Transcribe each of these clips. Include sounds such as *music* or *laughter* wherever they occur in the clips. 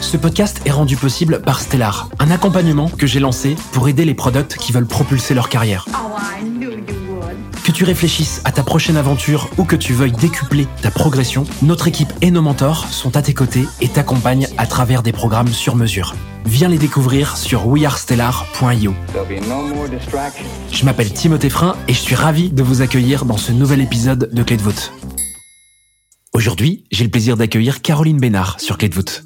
Ce podcast est rendu possible par Stellar, un accompagnement que j'ai lancé pour aider les products qui veulent propulser leur carrière. Que tu réfléchisses à ta prochaine aventure ou que tu veuilles décupler ta progression, notre équipe et nos mentors sont à tes côtés et t'accompagnent à travers des programmes sur mesure. Viens les découvrir sur wearestellar.io. Je m'appelle Timothée Frein et je suis ravi de vous accueillir dans ce nouvel épisode de Clé de voûte. Aujourd'hui, j'ai le plaisir d'accueillir Caroline Bénard sur Clé de voûte.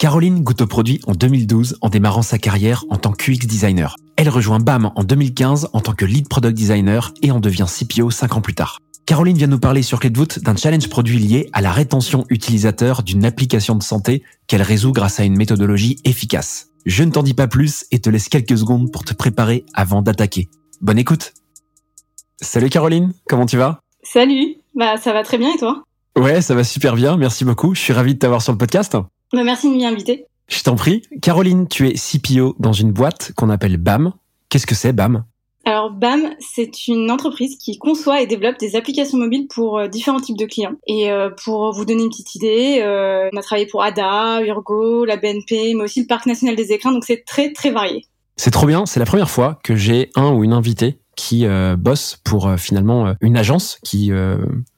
Caroline goûte au produit en 2012 en démarrant sa carrière en tant qu'UX designer. Elle rejoint BAM en 2015 en tant que lead product designer et en devient CPO 5 ans plus tard. Caroline vient nous parler sur Clé de voûte d'un challenge produit lié à la rétention utilisateur d'une application de santé qu'elle résout grâce à une méthodologie efficace. Je ne t'en dis pas plus et te laisse quelques secondes pour te préparer avant d'attaquer. Bonne écoute Salut Caroline, comment tu vas? Salut, bah ça va très bien et toi? Ouais, ça va super bien, merci beaucoup. Je suis ravi de t'avoir sur le podcast. Bah, merci de m'y inviter. Je t'en prie. Caroline, tu es CPO dans une boîte qu'on appelle BAM. Qu'est-ce que c'est BAM? Alors BAM, c'est une entreprise qui conçoit et développe des applications mobiles pour euh, différents types de clients. Et euh, pour vous donner une petite idée, euh, on a travaillé pour ADA, Urgo, la BNP, mais aussi le Parc national des écrins, donc c'est très très varié. C'est trop bien, c'est la première fois que j'ai un ou une invitée qui euh, bosse pour euh, finalement euh, une agence qui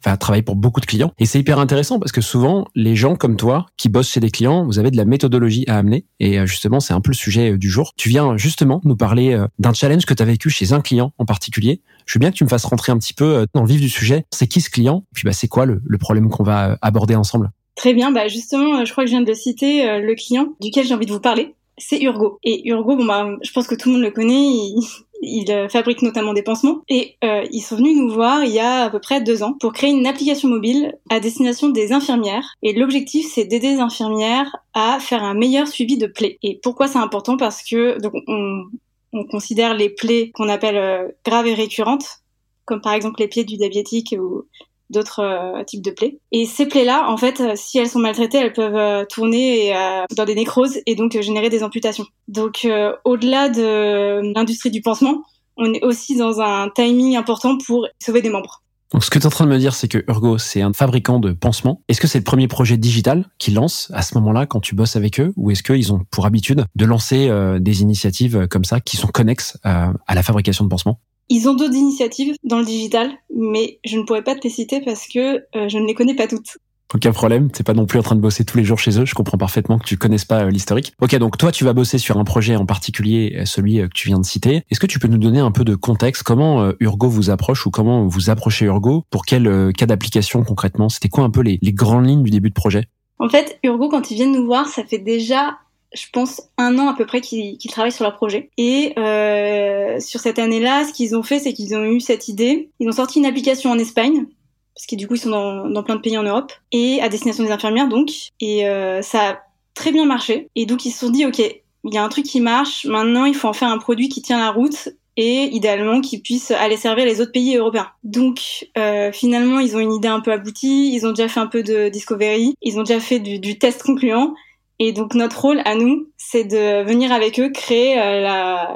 va travailler pour beaucoup de clients. Et c'est hyper intéressant parce que souvent, les gens comme toi qui bossent chez des clients, vous avez de la méthodologie à amener. Et justement, c'est un peu le sujet du jour. Tu viens justement nous parler d'un challenge que tu as vécu chez un client en particulier. Je veux bien que tu me fasses rentrer un petit peu dans le vif du sujet. C'est qui ce client? Puis bah, c'est quoi le, problème qu'on va aborder ensemble? Très bien, bah justement, je crois que je viens de citer le client duquel j'ai envie de vous parler c'est Urgo. Et Urgo, bon bah, je pense que tout le monde le connaît. Il, il euh, fabrique notamment des pansements. Et euh, ils sont venus nous voir il y a à peu près deux ans pour créer une application mobile à destination des infirmières. Et l'objectif, c'est d'aider les infirmières à faire un meilleur suivi de plaies. Et pourquoi c'est important? Parce que donc on, on considère les plaies qu'on appelle euh, graves et récurrentes, comme par exemple les plaies du diabétique ou d'autres euh, types de plaies. Et ces plaies-là, en fait, euh, si elles sont maltraitées, elles peuvent euh, tourner dans des nécroses et donc générer des amputations. Donc, au-delà de l'industrie du pansement, on est aussi dans un timing important pour sauver des membres. Donc, ce que tu es en train de me dire, c'est que Urgo, c'est un fabricant de pansements. Est-ce que c'est le premier projet digital qu'ils lancent à ce moment-là quand tu bosses avec eux ou est-ce qu'ils ont pour habitude de lancer des initiatives comme ça qui sont connexes à la fabrication de pansements? Ils ont d'autres initiatives dans le digital, mais je ne pourrais pas te les citer parce que euh, je ne les connais pas toutes. Aucun problème, t'es pas non plus en train de bosser tous les jours chez eux, je comprends parfaitement que tu connaisses pas euh, l'historique. Ok, donc toi tu vas bosser sur un projet en particulier, euh, celui que tu viens de citer. Est-ce que tu peux nous donner un peu de contexte? Comment Urgo vous approche ou comment vous approchez Urgo? Pour quel cas d'application concrètement? C'était quoi un peu les, les grandes lignes du début de projet? En fait, Urgo, quand ils viennent nous voir, ça fait déjà je pense, un an à peu près qu'ils travaillent sur leur projet. Et euh, sur cette année-là, ce qu'ils ont fait, c'est qu'ils ont eu cette idée. Ils ont sorti une application en Espagne, parce que du coup, ils sont dans, dans plein de pays en Europe, et à destination des infirmières, donc. Et euh, ça a très bien marché. Et donc, ils se sont dit, OK, il y a un truc qui marche, maintenant, il faut en faire un produit qui tient la route et idéalement qui puisse aller servir les autres pays européens. Donc euh, finalement ils ont une idée un peu aboutie, ils ont déjà fait un peu de discovery, ils ont déjà fait du, du test concluant et donc notre rôle à nous, c'est de venir avec eux créer euh,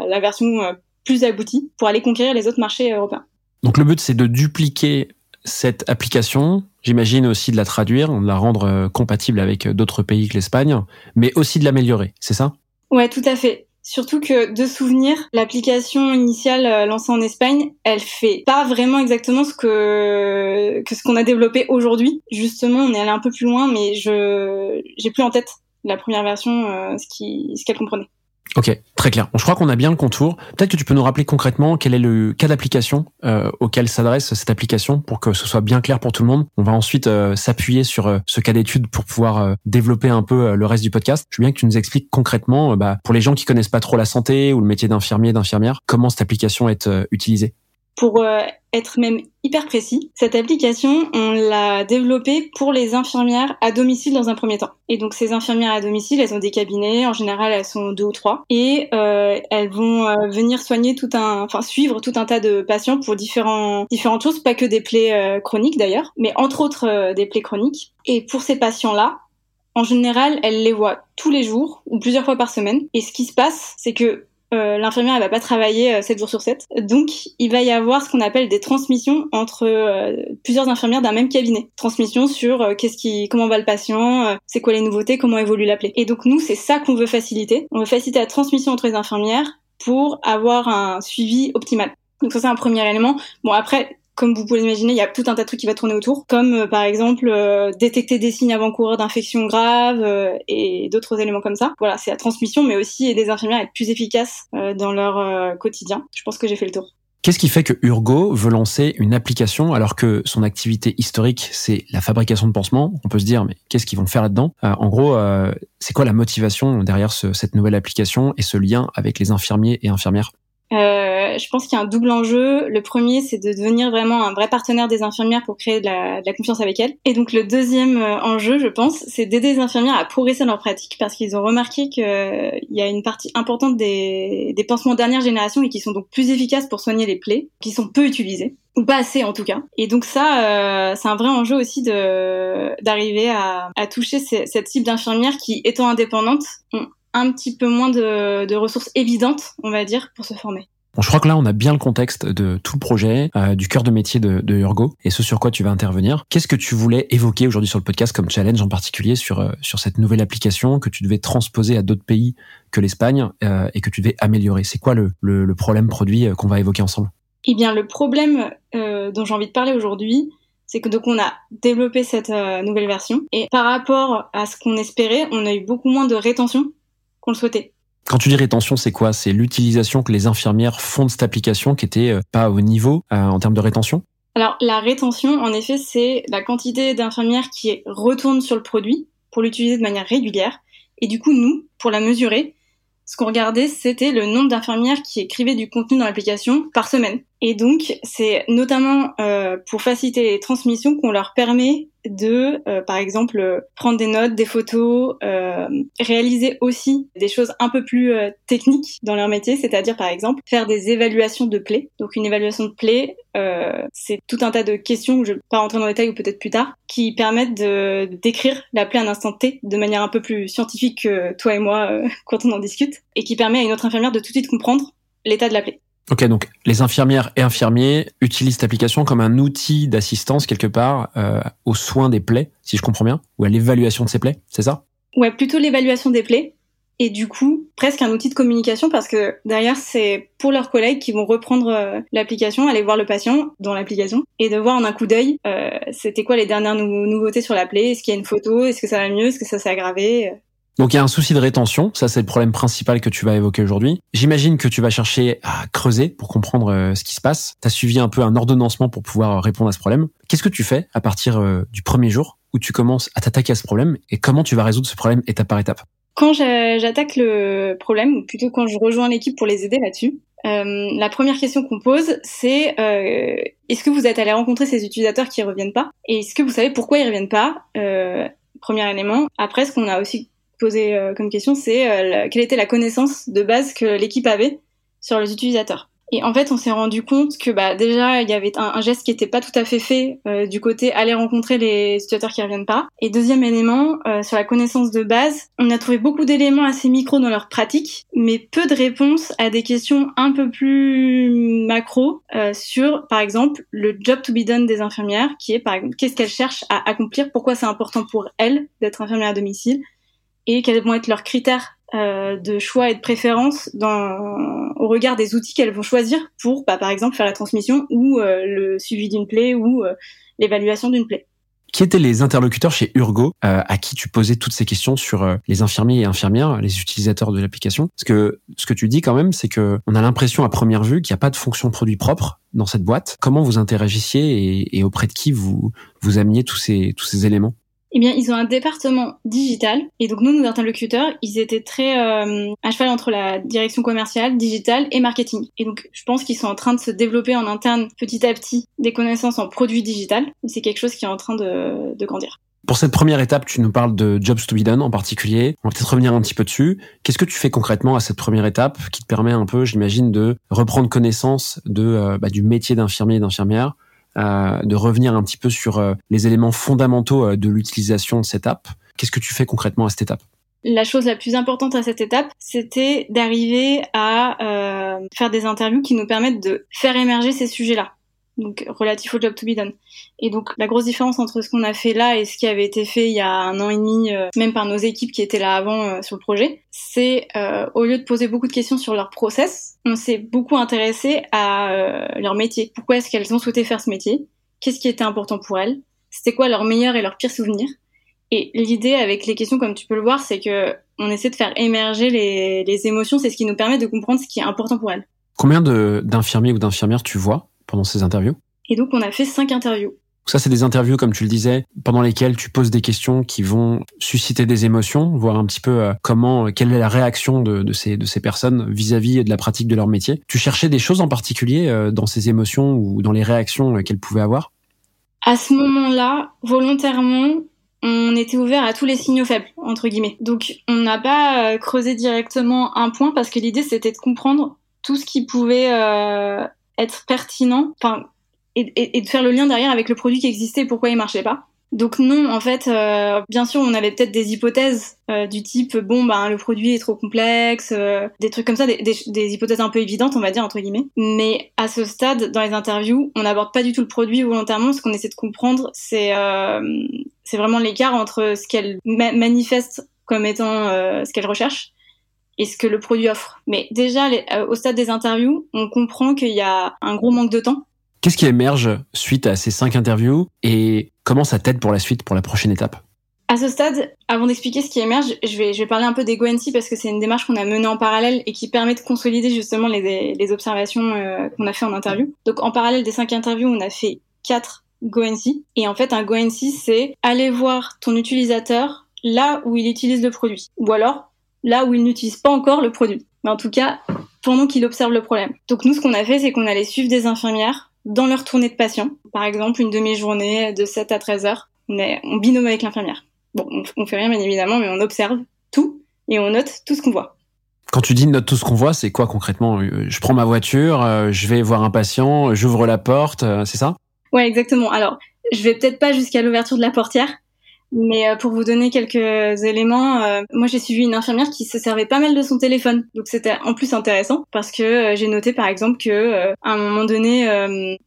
la, version euh, plus aboutie pour aller conquérir les autres marchés européens. Donc le but, c'est de dupliquer cette application, j'imagine aussi de la traduire, de la rendre euh, compatible avec d'autres pays que l'Espagne, mais aussi de l'améliorer, c'est ça? Ouais, tout à fait. Surtout que de souvenir, l'application initiale lancée en Espagne, elle fait pas vraiment exactement ce que que ce qu'on a développé aujourd'hui. Justement, on est allé un peu plus loin, mais je j'ai plus en tête la première version euh, ce qu'elle comprenait. Ok, très clair. je crois qu'on a bien le contour. Peut-être que tu peux nous rappeler concrètement quel est le cas d'application euh, auquel s'adresse cette application pour que ce soit bien clair pour tout le monde. On va ensuite euh, s'appuyer sur ce cas d'étude pour pouvoir développer un peu le reste du podcast. Je veux bien que tu nous expliques concrètement, bah, pour les gens qui connaissent pas trop la santé ou le métier d'infirmier, d'infirmière, comment cette application est utilisée. Pour euh, être même hyper précis, cette application, on l'a développée pour les infirmières à domicile dans un premier temps. Et donc ces infirmières à domicile, elles ont des cabinets, en général elles sont deux ou trois, et euh, elles vont euh, venir soigner tout un, enfin suivre tout un tas de patients pour différents, différentes choses, pas que des plaies chroniques d'ailleurs, mais entre autres des plaies chroniques. Et pour ces patients-là, en général, elles les voient tous les jours ou plusieurs fois par semaine. Et ce qui se passe, c'est que euh, l'infirmière elle va pas travailler 7 euh, jours sur 7. Donc il va y avoir ce qu'on appelle des transmissions entre euh, plusieurs infirmières d'un même cabinet. Transmission sur qu'est-ce qui comment va le patient, c'est quoi les nouveautés, comment évolue la. Et donc nous c'est ça qu'on veut faciliter. On veut faciliter la transmission entre les infirmières pour avoir un suivi optimal. Donc ça c'est un premier élément. Bon après comme vous pouvez l'imaginer, il y a tout un tas de trucs qui va tourner autour, comme euh, par exemple euh, détecter des signes avant-coureurs d'infection grave euh, et d'autres éléments comme ça. Voilà, c'est la transmission, mais aussi aider les infirmières à être plus efficaces dans leur quotidien. Je pense que j'ai fait le tour. Qu'est-ce qui fait que Urgo veut lancer une application alors que son activité historique, c'est la fabrication de pansements? On peut se dire, mais qu'est-ce qu'ils vont faire là-dedans? En gros, c'est quoi la motivation derrière cette nouvelle application et ce lien avec les infirmiers et infirmières? Euh, je pense qu'il y a un double enjeu. Le premier, c'est de devenir vraiment un vrai partenaire des infirmières pour créer de la, de la confiance avec elles. Et donc le deuxième euh, enjeu, je pense, c'est d'aider les infirmières à progresser dans leur pratique parce qu'ils ont remarqué qu'il euh, y a une partie importante des, des pansements dernière génération et qui sont donc plus efficaces pour soigner les plaies, qui sont peu utilisés ou pas assez en tout cas. Et donc ça, euh, c'est un vrai enjeu aussi de d'arriver à, à toucher cette cible d'infirmières qui, étant indépendantes, ont un petit peu moins de, ressources évidentes, on va dire, pour se former. Bon, je crois que là, on a bien le contexte de tout le projet, euh, du cœur de métier de, de, Urgo et ce sur quoi tu vas intervenir. Qu'est-ce que tu voulais évoquer aujourd'hui sur le podcast comme challenge en particulier sur, euh, sur cette nouvelle application que tu devais transposer à d'autres pays que l'Espagne euh, et que tu devais améliorer? C'est quoi le, le, problème produit qu'on va évoquer ensemble? Eh bien, le problème dont j'ai envie de parler aujourd'hui, c'est que donc on a développé cette nouvelle version et par rapport à ce qu'on espérait, on a eu beaucoup moins de rétention qu'on le souhaitait. Quand tu dis rétention, c'est quoi? C'est l'utilisation que les infirmières font de cette application qui était euh, pas au niveau euh, en termes de rétention? Alors la rétention, en effet, c'est la quantité d'infirmières qui retournent sur le produit pour l'utiliser de manière régulière. Et du coup, nous, pour la mesurer, ce qu'on regardait, c'était le nombre d'infirmières qui écrivaient du contenu dans l'application par semaine. Et donc, c'est notamment euh, pour faciliter les transmissions qu'on leur permet de, euh, par exemple, prendre des notes, des photos, euh, réaliser aussi des choses un peu plus euh, techniques dans leur métier, c'est-à-dire, par exemple, faire des évaluations de plaies. Donc, une évaluation de plaies, c'est tout un tas de questions, je ne vais pas rentrer dans le détail ou peut-être plus tard, qui permettent de décrire la plaie à un instant T de manière un peu plus scientifique que toi et moi *laughs* quand on en discute, et qui permet à une autre infirmière de tout de suite comprendre l'état de la plaie. Ok, donc les infirmières et infirmiers utilisent cette application comme un outil d'assistance quelque part euh, aux soins des plaies, si je comprends bien, ou à l'évaluation de ces plaies, c'est ça? Ouais, plutôt l'évaluation des plaies. Et du coup, presque un outil de communication parce que derrière, c'est pour leurs collègues qui vont reprendre euh, l'application, aller voir le patient dans l'application et de voir en un coup d'œil, euh, c'était quoi les dernières nouveautés sur la plaie, est-ce qu'il y a une photo, est-ce que ça va mieux, est-ce que ça s'est aggravé. Donc il y a un souci de rétention, ça c'est le problème principal que tu vas évoquer aujourd'hui. J'imagine que tu vas chercher à creuser pour comprendre euh, ce qui se passe. Tu as suivi un peu un ordonnancement pour pouvoir répondre à ce problème. Qu'est-ce que tu fais à partir euh, du premier jour où tu commences à t'attaquer à ce problème et comment tu vas résoudre ce problème étape par étape? Quand j'attaque le problème, ou plutôt quand je rejoins l'équipe pour les aider là-dessus, euh, la première question qu'on pose, c'est est-ce que vous êtes allé rencontrer ces utilisateurs qui reviennent pas? Et est-ce que vous savez pourquoi ils reviennent pas? Premier élément. Après, ce qu'on a aussi poser euh, comme question, c'est euh, quelle était la connaissance de base que l'équipe avait sur les utilisateurs. Et en fait, on s'est rendu compte que bah, déjà, il y avait un, geste qui n'était pas tout à fait fait euh, du côté aller rencontrer les utilisateurs qui reviennent pas. Et deuxième élément, sur la connaissance de base, on a trouvé beaucoup d'éléments assez micro dans leur pratique, mais peu de réponses à des questions un peu plus macro sur, par exemple, le job to be done des infirmières, qui est par exemple qu'est-ce qu'elles cherchent à accomplir, pourquoi c'est important pour elles d'être infirmière à domicile, et quels vont être leurs critères euh, de choix et de préférence au regard des outils qu'elles vont choisir pour, bah, par exemple, faire la transmission ou euh, le suivi d'une plaie ou euh, l'évaluation d'une plaie. Qui étaient les interlocuteurs chez Urgo à qui tu posais toutes ces questions sur les infirmiers et infirmières, les utilisateurs de l'application? Parce que ce que tu dis quand même, c'est que on a l'impression à première vue qu'il n'y a pas de fonction produit propre dans cette boîte. Comment vous interagissiez et, auprès de qui vous vous ameniez tous ces éléments? Eh bien, ils ont un département digital. Et donc, nous, nos interlocuteurs, ils étaient très euh, à cheval entre la direction commerciale, digitale et marketing. Et donc, je pense qu'ils sont en train de se développer en interne petit à petit des connaissances en produits digital. C'est quelque chose qui est en train de, grandir. Pour cette première étape, tu nous parles de Jobs to be done en particulier. On va peut-être revenir un petit peu dessus. Qu'est-ce que tu fais concrètement à cette première étape qui te permet un peu, j'imagine, de reprendre connaissance de euh, bah, du métier d'infirmier et d'infirmière, de revenir un petit peu sur euh, les éléments fondamentaux de l'utilisation de cette app. Qu'est-ce que tu fais concrètement à cette étape? La chose la plus importante à cette étape, c'était d'arriver à faire des interviews qui nous permettent de faire émerger ces sujets-là donc relatif au job to be done. Et donc la grosse différence entre ce qu'on a fait là et ce qui avait été fait il y a un an et demi, euh, même par nos équipes qui étaient là avant euh, sur le projet, c'est euh, au lieu de poser beaucoup de questions sur leur process, on s'est beaucoup intéressé à leur métier. Pourquoi est-ce qu'elles ont souhaité faire ce métier? Qu'est-ce qui était important pour elles? C'était quoi leurs meilleurs et leurs pires souvenirs Et l'idée avec les questions, comme tu peux le voir, c'est que on essaie de faire émerger les émotions. C'est ce qui nous permet de comprendre ce qui est important pour elles. Combien d'infirmiers ou d'infirmières tu vois pendant ces interviews Et donc on a fait cinq interviews. Ça, c'est des interviews, comme tu le disais, pendant lesquelles tu poses des questions qui vont susciter des émotions, voir un petit peu euh, comment, euh, quelle est la réaction de, de ces, de ces personnes vis-à-vis de la pratique de leur métier. Tu cherchais des choses en particulier euh, dans ces émotions ou dans les réactions qu'elles pouvaient avoir? À ce moment-là, volontairement, on était ouvert à tous les signaux faibles, entre guillemets. Donc, on n'a pas creusé directement un point parce que l'idée, c'était de comprendre tout ce qui pouvait être pertinent, enfin, et, et, de faire le lien derrière avec le produit qui existait et pourquoi il marchait pas. Donc non, en fait, euh, bien sûr, on avait peut-être des hypothèses euh, du type bon, ben le produit est trop complexe, euh, des trucs comme ça, des, des, hypothèses un peu évidentes, on va dire entre guillemets. Mais à ce stade, dans les interviews, on n'aborde pas du tout le produit volontairement. Ce qu'on essaie de comprendre, c'est c'est vraiment l'écart entre ce qu'elle manifeste comme étant ce qu'elle recherche et ce que le produit offre. Mais déjà, euh, au stade des interviews, on comprend qu'il y a un gros manque de temps. Qu'est-ce qui émerge suite à ces cinq interviews et comment ça t'aide pour la suite, pour la prochaine étape? À ce stade, avant d'expliquer ce qui émerge, je vais, je vais parler un peu des GoNC parce que c'est une démarche qu'on a menée en parallèle et qui permet de consolider justement les, les observations euh, qu'on a fait en interview. Donc en parallèle des cinq interviews, on a fait quatre GoNC. Et en fait, un GoNC, c'est aller voir ton utilisateur là où il utilise le produit. Ou alors, là où il n'utilise pas encore le produit. Mais en tout cas, pendant qu'il observe le problème. Donc nous, ce qu'on a fait, c'est qu'on allait suivre des infirmières dans leur tournée de patients. Par exemple, une demi-journée de 7 à 13 heures. On, est, on binôme avec l'infirmière. Bon, on, fait rien bien évidemment, mais on observe tout et on note tout ce qu'on voit. Quand tu dis note tout ce qu'on voit, c'est quoi concrètement? Euh, Je prends ma voiture, euh, je vais voir un patient, j'ouvre la porte, euh, c'est ça? Ouais, exactement. Alors, je vais peut-être pas jusqu'à l'ouverture de la portière, mais euh, pour vous donner quelques éléments, euh, moi j'ai suivi une infirmière qui se servait pas mal de son téléphone, donc c'était en plus intéressant parce que euh, j'ai noté par exemple que à un moment donné,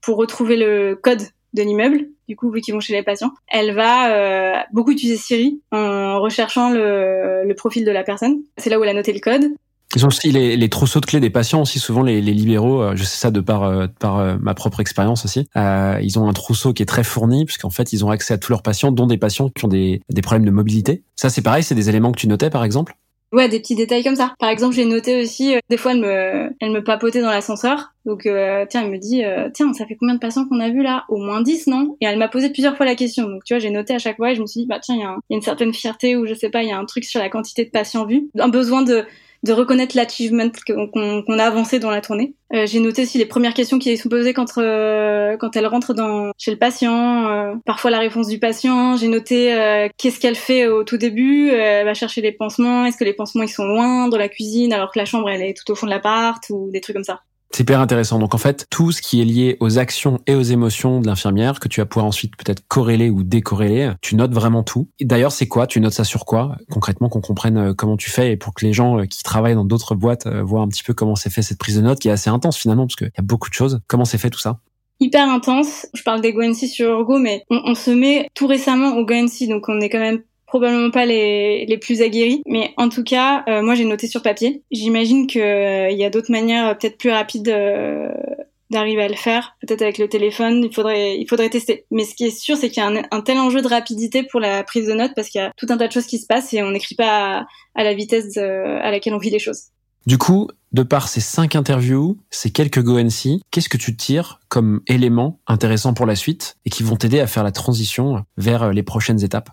pour retrouver le code de l'immeuble, du coup vu qu'ils vont chez les patients, elle va beaucoup utiliser Siri en recherchant le, le profil de la personne. C'est là où elle a noté le code. Ils ont aussi les, les, trousseaux de clés des patients aussi souvent les, les libéraux. Euh, je sais ça de par euh, par euh, ma propre expérience aussi. Euh, ils ont un trousseau qui est très fourni puisqu'en fait ils ont accès à tous leurs patients, dont des patients qui ont des, des problèmes de mobilité. Ça c'est pareil, c'est des éléments que tu notais par exemple? Ouais, des petits détails comme ça. Par exemple, j'ai noté aussi, des fois, elle me, elle me papotait dans l'ascenseur. Donc, tiens, elle me dit, tiens, ça fait combien de patients qu'on a vu là? Au moins 10, non? Et elle m'a posé plusieurs fois la question. Donc, tu vois, j'ai noté à chaque fois et je me suis dit, bah tiens, il y, a une certaine fierté ou je sais pas, il y a un truc sur la quantité de patients vus. Un besoin de de reconnaître l'achievement qu'on a avancé dans la tournée. Euh, j'ai noté aussi les premières questions qui sont posées quand, euh, quand elle rentre dans, chez le patient, euh, parfois la réponse du patient. J'ai noté euh, qu'est-ce qu'elle fait au tout début. elle va chercher les pansements. Est-ce que les pansements ils sont loin dans la cuisine alors que la chambre elle est tout au fond de l'appart ou des trucs comme ça. C'est hyper intéressant. Donc en fait, tout ce qui est lié aux actions et aux émotions de l'infirmière, que tu vas pouvoir ensuite peut-être corréler ou décorréler, tu notes vraiment tout. D'ailleurs, c'est quoi? Tu notes ça sur quoi? Concrètement, qu'on comprenne euh, comment tu fais et pour que les gens euh, qui travaillent dans d'autres boîtes euh, voient un petit peu comment c'est fait cette prise de notes, qui est assez intense finalement, parce qu'il y a beaucoup de choses. Comment c'est fait tout ça? Hyper intense. Je parle des GoNC sur Urgo, mais on, se met tout récemment au GoNC, donc on est quand même probablement pas les, les plus aguerris, mais en tout cas, euh, moi j'ai noté sur papier. J'imagine qu'il euh, y a d'autres manières euh, peut-être plus rapides d'arriver à le faire, peut-être avec le téléphone, il faudrait, il faudrait tester. Mais ce qui est sûr, c'est qu'il y a un, tel enjeu de rapidité pour la prise de notes parce qu'il y a tout un tas de choses qui se passent et on n'écrit pas à, la vitesse à laquelle on vit les choses. Du coup, de par ces cinq interviews, ces quelques GoNC, qu'est-ce que tu tires comme éléments intéressants pour la suite et qui vont t'aider à faire la transition vers les prochaines étapes?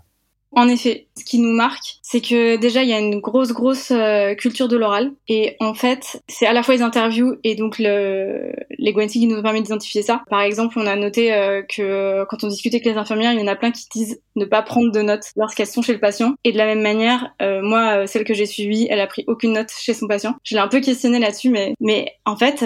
En effet, ce qui nous marque, c'est que déjà il y a une grosse grosse euh, culture de l'oral et en fait c'est à la fois les interviews et donc le, les Gwency qui nous permet d'identifier ça. Par exemple, on a noté euh, que quand on discutait avec les infirmières, il y en a plein qui disent ne pas prendre de notes lorsqu'elles sont chez le patient. Et de la même manière, euh, moi, celle que j'ai suivie, elle a pris aucune note chez son patient. Je l'ai un peu questionné là-dessus, mais mais en fait,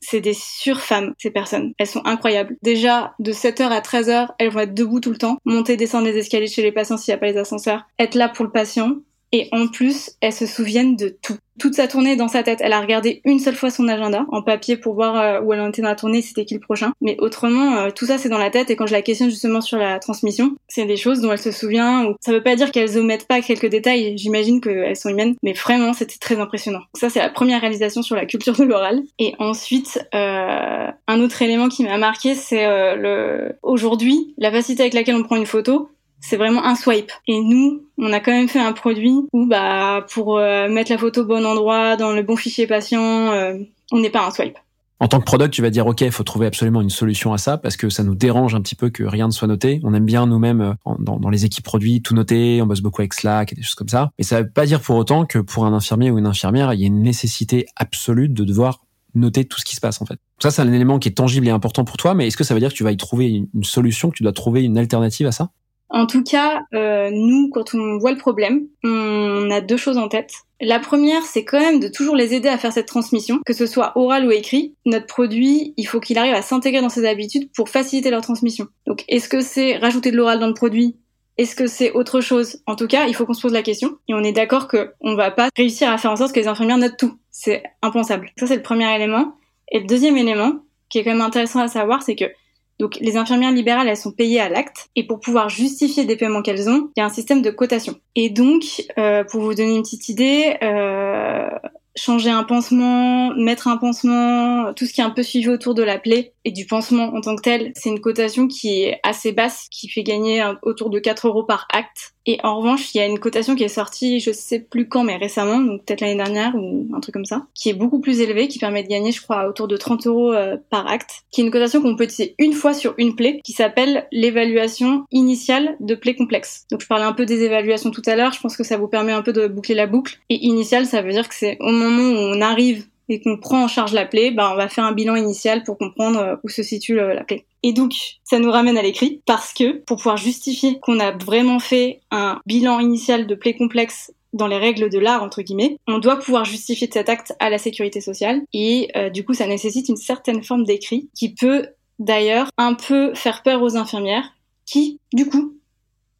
c'est des surfemmes ces personnes. Elles sont incroyables. Déjà de 7h à 13h, elles vont être debout tout le temps, monter, descendre les escaliers chez les patients s'il n'y a pas les ascenseurs, être là pour le patient. Et en plus, elles se souviennent de tout. Toute sa tournée dans sa tête. Elle a regardé une seule fois son agenda en papier pour voir euh, où elle en était dans la tournée, c'était qui le prochain. Mais autrement, euh, tout ça c'est dans la tête. Et quand je la questionne justement sur la transmission, c'est des choses dont elle se souvient. Ou... Ça veut pas dire qu'elles omettent pas quelques détails. J'imagine qu'elles sont humaines. Mais vraiment, c'était très impressionnant. Ça c'est la première réalisation sur la culture de l'oral. Et ensuite, euh, un autre élément qui m'a marqué, c'est aujourd'hui la facilité avec laquelle on prend une photo c'est vraiment un swipe. Et nous, on a quand même fait un produit où, bah, pour euh, mettre la photo au bon endroit, dans le bon fichier patient, euh, on n'est pas un swipe. En tant que product, tu vas dire OK, il faut trouver absolument une solution à ça parce que ça nous dérange un petit peu que rien ne soit noté. On aime bien nous-mêmes euh, dans, dans, les équipes produits tout noter. On bosse beaucoup avec Slack et des choses comme ça. Mais ça veut pas dire pour autant que pour un infirmier ou une infirmière, il y a une nécessité absolue de devoir noter tout ce qui se passe en fait. Ça, c'est un élément qui est tangible et important pour toi. Mais est-ce que ça veut dire que tu vas y trouver une solution, que tu dois trouver une alternative à ça? En tout cas, euh, nous, quand on voit le problème, on a deux choses en tête. La première, c'est quand même de toujours les aider à faire cette transmission, que ce soit oral ou écrit. Notre produit, il faut qu'il arrive à s'intégrer dans ses habitudes pour faciliter leur transmission. Donc, est-ce que c'est rajouter de l'oral dans le produit? Est-ce que c'est autre chose? En tout cas, il faut qu'on se pose la question. Et on est d'accord qu'on va pas réussir à faire en sorte que les infirmières notent tout. C'est impensable. Ça, c'est le premier élément. Et le deuxième élément, qui est quand même intéressant à savoir, c'est que donc les infirmières libérales, elles sont payées à l'acte et pour pouvoir justifier des paiements qu'elles ont, il y a un système de cotation. Et donc, euh, pour vous donner une petite idée, euh, changer un pansement, mettre un pansement, tout ce qui est un peu suivi autour de la plaie et du pansement en tant que tel, c'est une cotation qui est assez basse, qui fait gagner autour de 4 euros par acte. Et en revanche, il y a une cotation qui est sortie, je sais plus quand, mais récemment, donc peut-être l'année dernière ou un truc comme ça, qui est beaucoup plus élevée, qui permet de gagner, je crois, autour de 30 euros euh, par acte, qui est une cotation qu'on peut utiliser une fois sur une plaie, qui s'appelle l'évaluation initiale de plaie complexe. Donc je parlais un peu des évaluations tout à l'heure, je pense que ça vous permet un peu de boucler la boucle. Et initiale, ça veut dire que c'est au moment où on arrive et qu'on prend en charge la plaie, bah, on va faire un bilan initial pour comprendre euh, où se situe la plaie. Et donc, ça nous ramène à l'écrit parce que pour pouvoir justifier qu'on a vraiment fait un bilan initial de plaie complexe dans les règles de l'art entre guillemets, on doit pouvoir justifier cet acte à la sécurité sociale et euh, du coup ça nécessite une certaine forme d'écrit qui peut d'ailleurs un peu faire peur aux infirmières qui du coup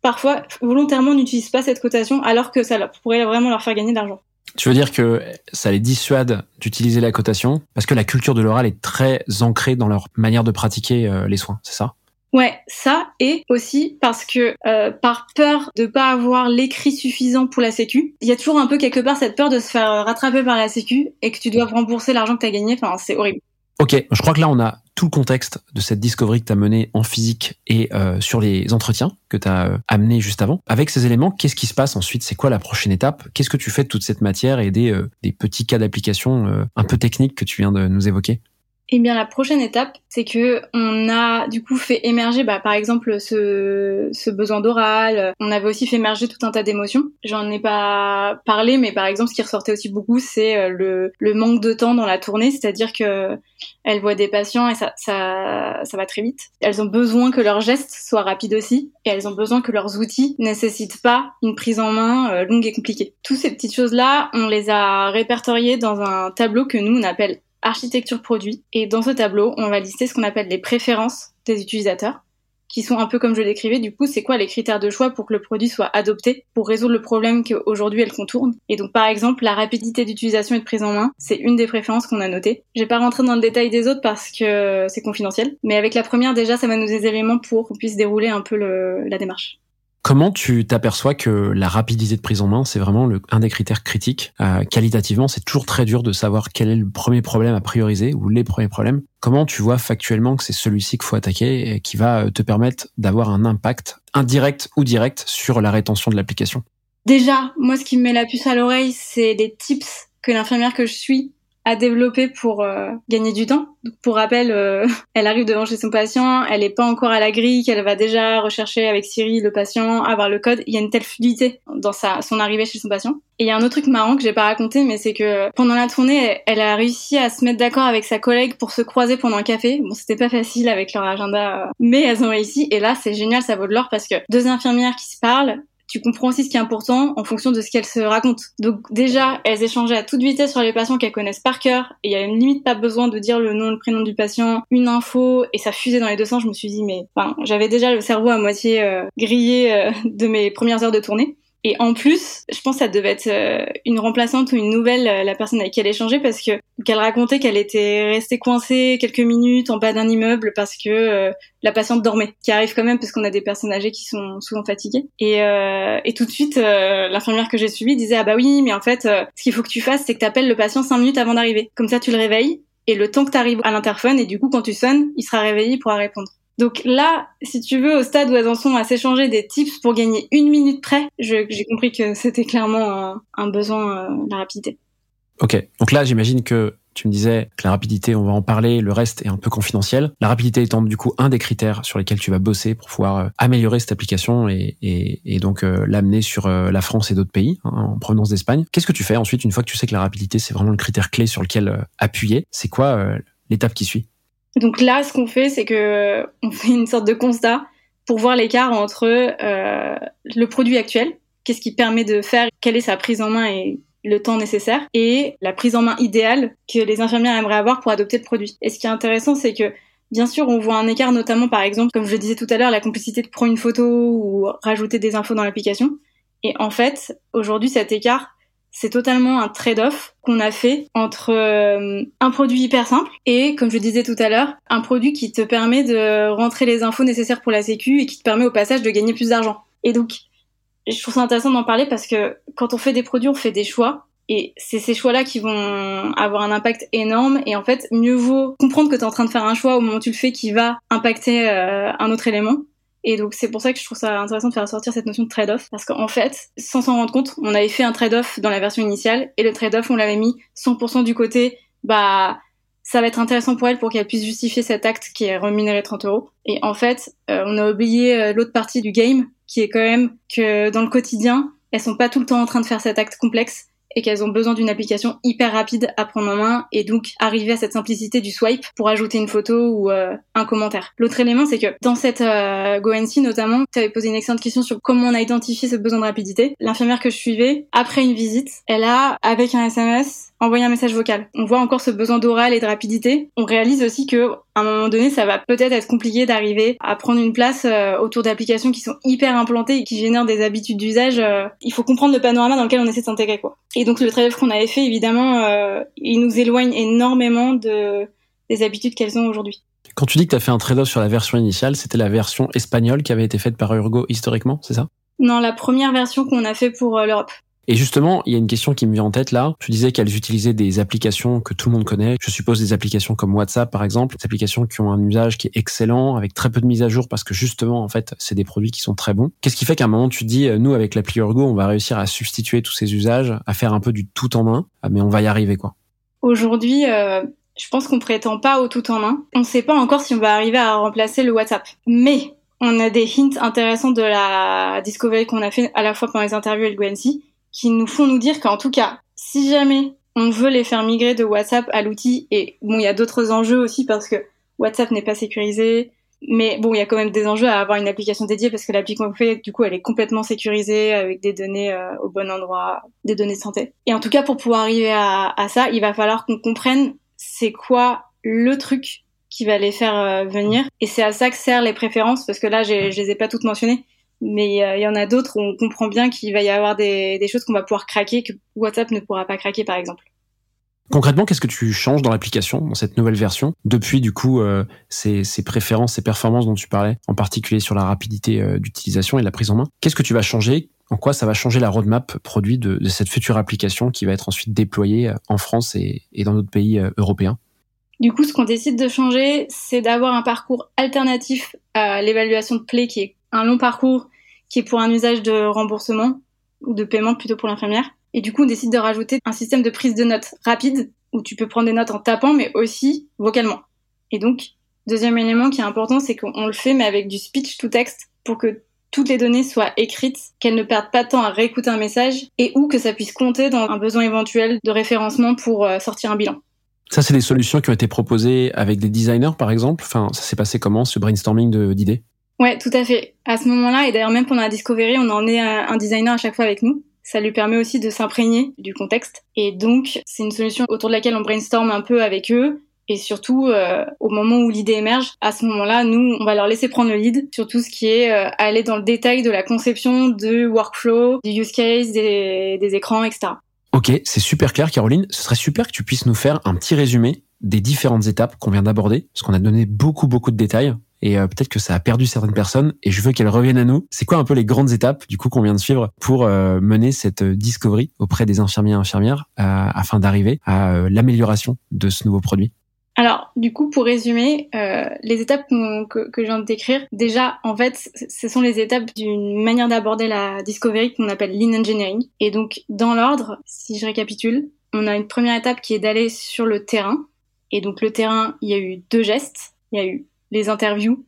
parfois volontairement n'utilisent pas cette cotation alors que ça pourrait vraiment leur faire gagner de l'argent. Tu veux dire que ça les dissuade d'utiliser la cotation parce que la culture de l'oral est très ancrée dans leur manière de pratiquer euh, les soins, c'est ça? Ouais, ça et aussi parce que euh, par peur de pas avoir l'écrit suffisant pour la sécu, il y a toujours un peu quelque part cette peur de se faire rattraper par la sécu et que tu dois rembourser l'argent que tu as gagné, enfin c'est horrible. Ok, je crois que là on a tout le contexte de cette discovery que tu menée en physique et euh, sur les entretiens que tu as euh, amenés juste avant. Avec ces éléments, qu'est-ce qui se passe ensuite? C'est quoi la prochaine étape? Qu'est-ce que tu fais de toute cette matière et des, euh, des petits cas d'application un peu techniques que tu viens de nous évoquer? Eh bien, la prochaine étape, c'est que on a du coup fait émerger, bah, par exemple, ce, ce besoin d'oral. On avait aussi fait émerger tout un tas d'émotions. J'en ai pas parlé, mais par exemple, ce qui ressortait aussi beaucoup, c'est euh, le, le manque de temps dans la tournée, c'est-à-dire que elles voient des patients et ça, ça, ça va très vite. Elles ont besoin que leurs gestes soient rapides aussi, et elles ont besoin que leurs outils nécessitent pas une prise en main euh, longue et compliquée. Toutes ces petites choses-là, on les a répertoriées dans un tableau que nous on appelle architecture produit. Et dans ce tableau, on va lister ce qu'on appelle les préférences des utilisateurs, qui sont un peu comme je l'écrivais. Du coup, c'est quoi les critères de choix pour que le produit soit adopté pour résoudre le problème qu'aujourd'hui elle contourne? Et donc, par exemple, la rapidité d'utilisation et de prise en main, c'est une des préférences qu'on a notées. Je vais pas rentrer dans le détail des autres parce que c'est confidentiel. Mais avec la première, déjà, ça va nous des éléments pour qu'on puisse dérouler un peu la démarche. Comment tu t'aperçois que la rapidité de prise en main, c'est vraiment un des critères critiques? Euh, Qualitativement, c'est toujours très dur de savoir quel est le premier problème à prioriser ou les premiers problèmes. Comment tu vois factuellement que c'est celui-ci qu'il faut attaquer et qui va euh, te permettre d'avoir un impact indirect ou direct sur la rétention de l'application? Déjà, moi, ce qui me met la puce à l'oreille, c'est les tips que l'infirmière que je suis à développer pour euh, gagner du temps. pour rappel, euh, *laughs* elle arrive devant chez son patient, elle n'est pas encore à la grille, qu'elle va déjà rechercher avec Siri le patient, avoir le code. Il y a une telle fluidité dans sa, son arrivée chez son patient. Et il y a un autre truc marrant que j'ai pas raconté, mais c'est que pendant la tournée, elle a réussi à se mettre d'accord avec sa collègue pour se croiser pendant un café. Bon, c'était pas facile avec leur agenda, euh, mais elles ont réussi. Et là, c'est génial, ça vaut de l'or parce que deux infirmières qui se parlent, tu comprends aussi ce qui est important en fonction de ce qu'elles se racontent. Donc déjà, elles échangeaient à toute vitesse sur les patients qu'elles connaissent par cœur, et il y a une limite pas besoin de dire le nom, le prénom du patient, une info, et ça fusait dans les deux sens. Je me suis dit, mais enfin, j'avais déjà le cerveau à moitié euh, grillé euh, de mes premières heures de tournée. Et en plus, je pense que ça devait être euh, une remplaçante ou une nouvelle, euh, la personne avec qui elle échangeait, parce que qu'elle racontait qu'elle était restée coincée quelques minutes en bas d'un immeuble parce que euh, la patiente dormait, qui arrive quand même parce qu'on a des personnes âgées qui sont souvent fatiguées. Et, et tout de suite, l'infirmière que j'ai suivie disait ah bah oui, mais en fait, ce qu'il faut que tu fasses, c'est que tu appelles le patient cinq minutes avant d'arriver. Comme ça, tu le réveilles. Et le temps que tu arrives à l'interphone, et du coup, quand tu sonnes, il sera réveillé, il pourra répondre. Donc là, si tu veux, au stade où elles en sont à s'échanger des tips pour gagner une minute près, j'ai compris que c'était clairement un, besoin, euh, la rapidité. Ok, donc là, j'imagine que tu me disais que la rapidité, on va en parler, le reste est un peu confidentiel. La rapidité étant du coup un des critères sur lesquels tu vas bosser pour pouvoir euh, améliorer cette application et, donc euh, l'amener sur la France et d'autres pays hein, en provenance d'Espagne. Qu'est-ce que tu fais ensuite une fois que tu sais que la rapidité c'est vraiment le critère clé sur lequel appuyer? C'est quoi l'étape qui suit? Donc là, ce qu'on fait, c'est que on fait une sorte de constat pour voir l'écart entre euh, le produit actuel, qu'est-ce qui permet de faire, quelle est sa prise en main et le temps nécessaire, et la prise en main idéale que les infirmières aimeraient avoir pour adopter le produit. Et ce qui est intéressant, c'est que Bien sûr, on voit un écart, notamment par exemple, comme je le disais tout à l'heure, la complicité de prendre une photo ou rajouter des infos dans l'application. Et en fait, aujourd'hui, cet écart, c'est totalement un trade-off qu'on a fait entre euh, un produit hyper simple et, comme je disais tout à l'heure, un produit qui te permet de rentrer les infos nécessaires pour la sécu et qui te permet au passage de gagner plus d'argent. Et donc, je trouve ça intéressant d'en parler parce que quand on fait des produits, on fait des choix. Et c'est ces choix-là qui vont avoir un impact énorme. Et en fait, mieux vaut comprendre que tu es en train de faire un choix au moment où tu le fais qui va impacter euh, un autre élément et donc c'est pour ça que je trouve ça intéressant de faire sortir cette notion de trade-off, parce qu'en fait, sans s'en rendre compte, on avait fait un trade-off dans la version initiale, et le trade-off, on l'avait mis 100% du côté, bah ça va être intéressant pour elle pour qu'elle puisse justifier cet acte qui est rémunéré 30 euros. Et en fait, euh, on a oublié euh, l'autre partie du game, qui est quand même que dans le quotidien, elles sont pas tout le temps en train de faire cet acte complexe et qu'elles ont besoin d'une application hyper rapide à prendre en main et donc arriver à cette simplicité du swipe pour ajouter une photo ou euh, un commentaire. L'autre élément, c'est que dans cette euh, GoNC notamment, tu avais posé une excellente question sur comment on a identifié ce besoin de rapidité. L'infirmière que je suivais, après une visite, elle a, avec un SMS, envoyer un message vocal. On voit encore ce besoin d'oral et de rapidité. On réalise aussi que à un moment donné, ça va peut-être être compliqué d'arriver à prendre une place euh, autour d'applications qui sont hyper implantées et qui génèrent des habitudes d'usage. Euh, il faut comprendre le panorama dans lequel on essaie de s'intégrer, quoi. Et donc le trade qu'on avait fait, évidemment, euh, il nous éloigne énormément de des habitudes qu'elles ont aujourd'hui. Quand tu dis que tu as fait un trade-off sur la version initiale, c'était la version espagnole qui avait été faite par Urgo historiquement, c'est ça? Non, la première version qu'on a fait pour l'Europe. Et justement, il y a une question qui me vient en tête là. Tu disais qu'elles utilisaient des applications que tout le monde connaît. Je suppose des applications comme WhatsApp par exemple, des applications qui ont un usage qui est excellent, avec très peu de mise à jour parce que justement, en fait, c'est des produits qui sont très bons. Qu'est-ce qui fait qu'à un moment tu dis, euh, nous avec l'appli Urgo, on va réussir à substituer tous ces usages, à faire un peu du tout en main, ah, mais on va y arriver quoi. Aujourd'hui, euh, je pense qu'on prétend pas au tout en main. On ne sait pas encore si on va arriver à remplacer le WhatsApp. Mais on a des hints intéressants de la discovery qu'on a fait à la fois pendant les interviews et le qui nous font nous dire qu'en tout cas, si jamais on veut les faire migrer de WhatsApp à l'outil, et bon, il y a d'autres enjeux aussi parce que WhatsApp n'est pas sécurisé, mais bon, il y a quand même des enjeux à avoir une application dédiée parce que l'application qu'on fait, du coup, elle est complètement sécurisée avec des données euh, au bon endroit, des données de santé. Et en tout cas, pour pouvoir arriver à, ça, il va falloir qu'on comprenne c'est quoi le truc qui va les faire euh, venir. Et c'est à ça que servent les préférences parce que là, je les ai pas toutes mentionnées mais euh, il y en a d'autres où on comprend bien qu'il va y avoir des, des choses qu'on va pouvoir craquer que WhatsApp ne pourra pas craquer par exemple. Concrètement, qu'est-ce que tu changes dans l'application, dans cette nouvelle version, depuis du coup euh, ces, ces, préférences, ces performances dont tu parlais, en particulier sur la rapidité euh, d'utilisation et la prise en main? Qu'est-ce que tu vas changer? En quoi ça va changer la roadmap produit de, de, cette future application qui va être ensuite déployée en France et, et dans d'autres pays européens? Du coup, ce qu'on décide de changer, c'est d'avoir un parcours alternatif à l'évaluation de play qui est un long parcours qui est pour un usage de remboursement ou de paiement plutôt pour l'infirmière. Et du coup, on décide de rajouter un système de prise de notes rapide où tu peux prendre des notes en tapant, mais aussi vocalement. Et donc, deuxième élément qui est important, c'est qu'on le fait, mais avec du speech to text pour que toutes les données soient écrites, qu'elles ne perdent pas de temps à réécouter un message et ou que ça puisse compter dans un besoin éventuel de référencement pour euh, sortir un bilan. Ça, c'est des solutions qui ont été proposées avec des designers, par exemple. Enfin, ça s'est passé comment, ce brainstorming d'idées? Ouais, tout à fait. À ce moment-là, et d'ailleurs même pendant la Discovery, on en est un designer à chaque fois avec nous. Ça lui permet aussi de s'imprégner du contexte. Et donc, c'est une solution autour de laquelle on brainstorm un peu avec eux. Et surtout, euh, au moment où l'idée émerge, à ce moment-là, nous, on va leur laisser prendre le lead sur tout ce qui est euh, aller dans le détail de la conception de workflow, du use case, des écrans, etc. Ok, c'est super clair, Caroline. Ce serait super que tu puisses nous faire un petit résumé des différentes étapes qu'on vient d'aborder, parce qu'on a donné beaucoup, beaucoup de détails et euh, peut-être que ça a perdu certaines personnes et je veux qu'elles reviennent à nous. C'est quoi un peu les grandes étapes du coup qu'on vient de suivre pour euh, mener cette euh, discovery auprès des infirmiers et infirmières afin d'arriver à l'amélioration de ce nouveau produit? Alors, du coup, pour résumer, les étapes que, que je viens de décrire, déjà, en fait, ce sont les étapes d'une manière d'aborder la discovery qu'on appelle lean engineering. Et donc, dans l'ordre, si je récapitule, on a une première étape qui est d'aller sur le terrain. Et donc, le terrain, il y a eu deux gestes. Il y a eu les interviews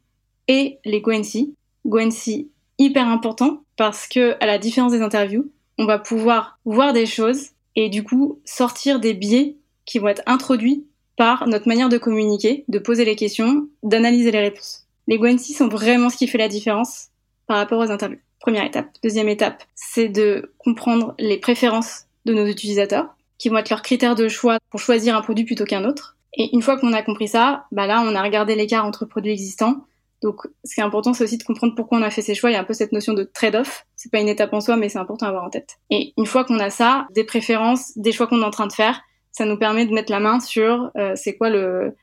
et les GoNC. GoNC hyper important parce que à la différence des interviews, on va pouvoir voir des choses et du coup sortir des biais qui vont être introduits par notre manière de communiquer, de poser les questions, d'analyser les réponses. Les GoNC sont vraiment ce qui fait la différence par rapport aux interviews. Première étape. Deuxième étape, c'est de comprendre les préférences de nos utilisateurs, qui vont être leurs critères de choix pour choisir un produit plutôt qu'un autre. Et une fois qu'on a compris ça, bah là, on a regardé l'écart entre produits existants. Donc, ce qui est important, c'est aussi de comprendre pourquoi on a fait ces choix. Il y a un peu cette notion de trade-off. C'est pas une étape en soi, mais c'est important à avoir en tête. Et une fois qu'on a ça, des préférences, des choix qu'on est en train de faire, ça nous permet de mettre la main sur euh, c'est quoi le,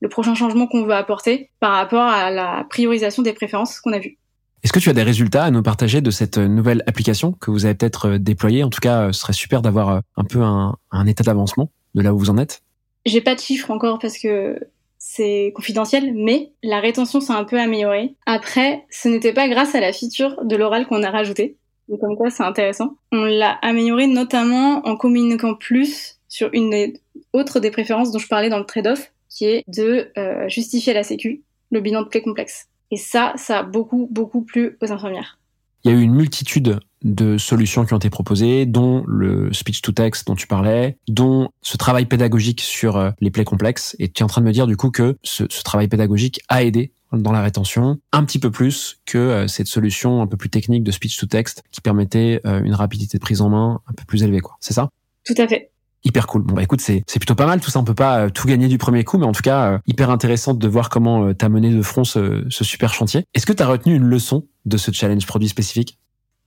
le prochain changement qu'on veut apporter par rapport à la priorisation des préférences qu'on a vues. Est-ce que tu as des résultats à nous partager de cette nouvelle application que vous avez peut-être euh, déployée? En tout cas, euh, ce serait super d'avoir un peu un, un état d'avancement de là où vous en êtes. J'ai pas de chiffres encore parce que c'est confidentiel, mais la rétention s'est un peu améliorée. Après, ce n'était pas grâce à la feature de l'oral qu'on a rajouté. Donc comme quoi, c'est intéressant. On l'a amélioré notamment en communiquant plus sur une autre des préférences dont je parlais dans le trade-off, qui est de euh, justifier la sécu, le bilan de complexe. Et ça, ça a beaucoup, beaucoup plu aux infirmières. Il y a eu une multitude de solutions qui ont été proposées, dont le speech to text dont tu parlais, dont ce travail pédagogique sur euh, les plaies complexes. Et tu es en train de me dire du coup que ce, travail pédagogique a aidé dans la rétention un petit peu plus que euh, cette solution un peu plus technique de speech to text qui permettait euh, une rapidité de prise en main un peu plus élevée quoi. C'est ça? Tout à fait. Hyper cool. Bon bah écoute, c'est c'est plutôt pas mal tout ça. On peut pas tout gagner du premier coup, mais en tout cas hyper intéressant de voir comment tu as mené de front ce, ce super chantier. Est-ce que tu as retenu une leçon de ce challenge produit spécifique?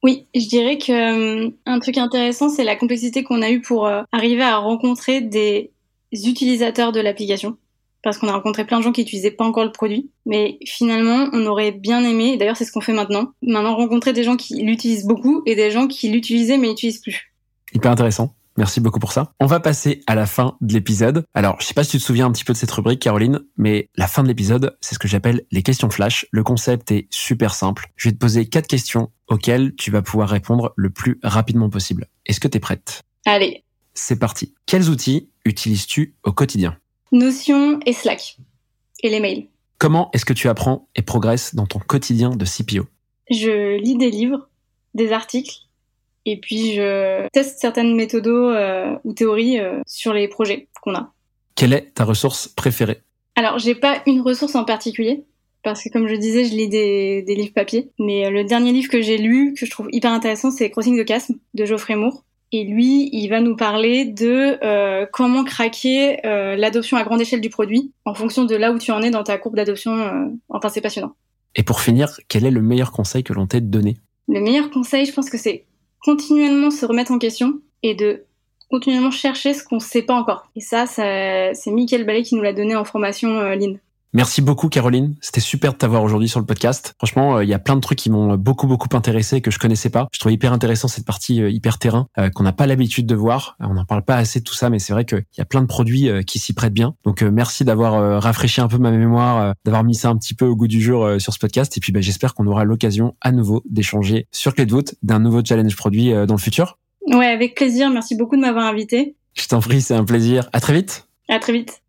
Oui, je dirais que euh, un truc intéressant, c'est la complexité qu'on a eue pour euh, arriver à rencontrer des utilisateurs de l'application. Parce qu'on a rencontré plein de gens qui n'utilisaient pas encore le produit. Mais finalement, on aurait bien aimé, d'ailleurs c'est ce qu'on fait maintenant, maintenant rencontrer des gens qui l'utilisent beaucoup et des gens qui l'utilisaient mais n'utilisent plus. Hyper intéressant. Merci beaucoup pour ça. On va passer à la fin de l'épisode. Alors, je sais pas si tu te souviens un petit peu de cette rubrique, Caroline, mais la fin de l'épisode, c'est ce que j'appelle les questions flash. Le concept est super simple. Je vais te poser quatre questions auxquelles tu vas pouvoir répondre le plus rapidement possible. Est-ce que tu es prête? Allez. C'est parti. Quels outils utilises-tu au quotidien? Notion et Slack. Et les mails. Comment est-ce que tu apprends et progresses dans ton quotidien de CPO Je lis des livres, des articles et puis je teste certaines méthodes euh, ou théories euh, sur les projets qu'on a. Quelle est ta ressource préférée? Alors j'ai pas une ressource en particulier parce que comme je disais, je lis des, des livres papier. Mais euh, le dernier livre que j'ai lu, que je trouve hyper intéressant, c'est Crossing the Chasm de Geoffrey Moore. Et lui, il va nous parler de euh, comment craquer euh, l'adoption à grande échelle du produit en fonction de là où tu en es dans ta courbe d'adoption. enfin, c'est passionnant. Et pour finir, quel est le meilleur conseil que l'on t'ait donné? Le meilleur conseil, je pense que c'est continuellement se remettre en question et de continuellement chercher ce qu'on ne sait pas encore. Et ça, c'est Mickaël Ballet qui nous l'a donné en formation euh, Lean. Merci beaucoup Caroline, c'était super de t'avoir aujourd'hui sur le podcast. Franchement, euh, il y a plein de trucs qui m'ont beaucoup beaucoup intéressé que je connaissais pas. Je trouve hyper intéressant cette partie euh, hyper terrain euh, qu'on n'a pas l'habitude de voir. On n'en parle pas assez de tout ça, mais c'est vrai qu'il y a plein de produits qui s'y prêtent bien. Donc merci d'avoir rafraîchi un peu ma mémoire, d'avoir mis ça un petit peu au goût du jour sur ce podcast. Et puis bah, j'espère qu'on aura l'occasion à nouveau d'échanger sur Clé de voûte d'un nouveau challenge produit dans le futur. Ouais, avec plaisir. Merci beaucoup de m'avoir invité. Je t'en prie, c'est un plaisir. À très vite. À très vite.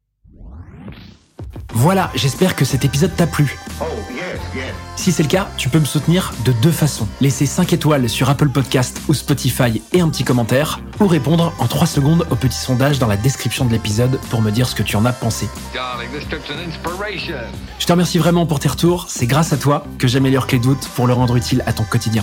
Voilà, j'espère que cet épisode t'a plu. Si c'est le cas, tu peux me soutenir de deux façons. Laisser 5 étoiles sur Apple Podcast ou Spotify et un petit commentaire, ou répondre en 3 secondes au petit sondage dans la description de l'épisode pour me dire ce que tu en as pensé. Je te remercie vraiment pour tes retours, c'est grâce à toi que j'améliore Clé Doute pour le rendre utile à ton quotidien.